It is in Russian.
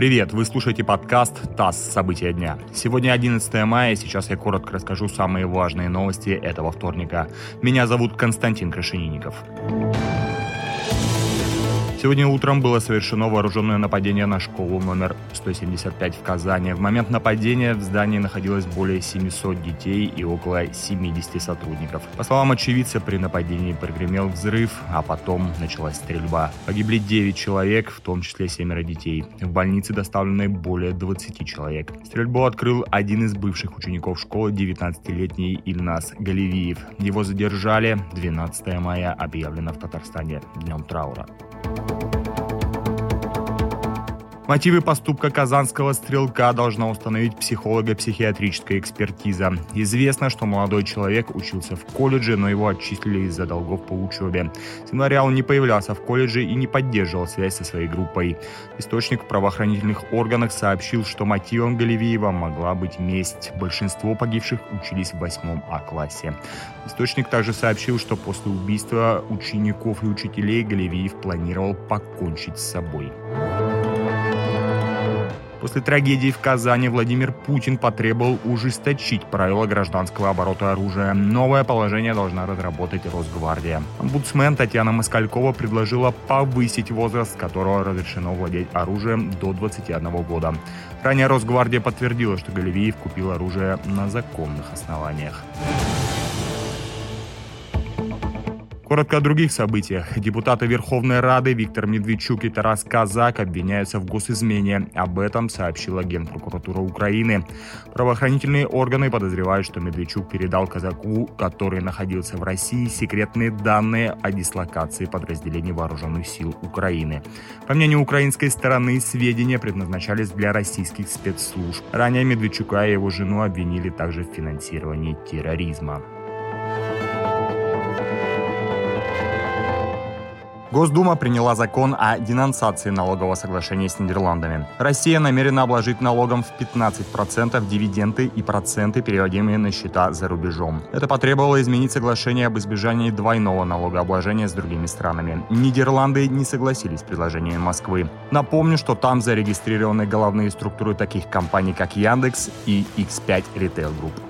Привет, вы слушаете подкаст «ТАСС. События дня». Сегодня 11 мая, сейчас я коротко расскажу самые важные новости этого вторника. Меня зовут Константин Крашенинников. Сегодня утром было совершено вооруженное нападение на школу номер 175 в Казани. В момент нападения в здании находилось более 700 детей и около 70 сотрудников. По словам очевидца, при нападении прогремел взрыв, а потом началась стрельба. Погибли 9 человек, в том числе 7 детей. В больнице доставлены более 20 человек. Стрельбу открыл один из бывших учеников школы, 19-летний Ильнас Галивиев. Его задержали. 12 мая объявлено в Татарстане днем траура. you Мотивы поступка казанского стрелка должна установить психолого-психиатрическая экспертиза. Известно, что молодой человек учился в колледже, но его отчислили из-за долгов по учебе. С января он не появлялся в колледже и не поддерживал связь со своей группой. Источник в правоохранительных органах сообщил, что мотивом Галивиева могла быть месть. Большинство погибших учились в восьмом А-классе. Источник также сообщил, что после убийства учеников и учителей Галивиев планировал покончить с собой. После трагедии в Казани Владимир Путин потребовал ужесточить правила гражданского оборота оружия. Новое положение должна разработать Росгвардия. Омбудсмен Татьяна Москалькова предложила повысить возраст, с которого разрешено владеть оружием до 21 года. Ранее Росгвардия подтвердила, что Галевиев купил оружие на законных основаниях. Коротко о других событиях. Депутаты Верховной Рады Виктор Медведчук и Тарас Казак обвиняются в госизмене. Об этом сообщила Генпрокуратура Украины. Правоохранительные органы подозревают, что Медведчук передал Казаку, который находился в России, секретные данные о дислокации подразделений вооруженных сил Украины. По мнению украинской стороны, сведения предназначались для российских спецслужб. Ранее Медведчука и его жену обвинили также в финансировании терроризма. Госдума приняла закон о денонсации налогового соглашения с Нидерландами. Россия намерена обложить налогом в 15% дивиденды и проценты, переводимые на счета за рубежом. Это потребовало изменить соглашение об избежании двойного налогообложения с другими странами. Нидерланды не согласились с предложениями Москвы. Напомню, что там зарегистрированы головные структуры таких компаний, как Яндекс и X5 Retail Group.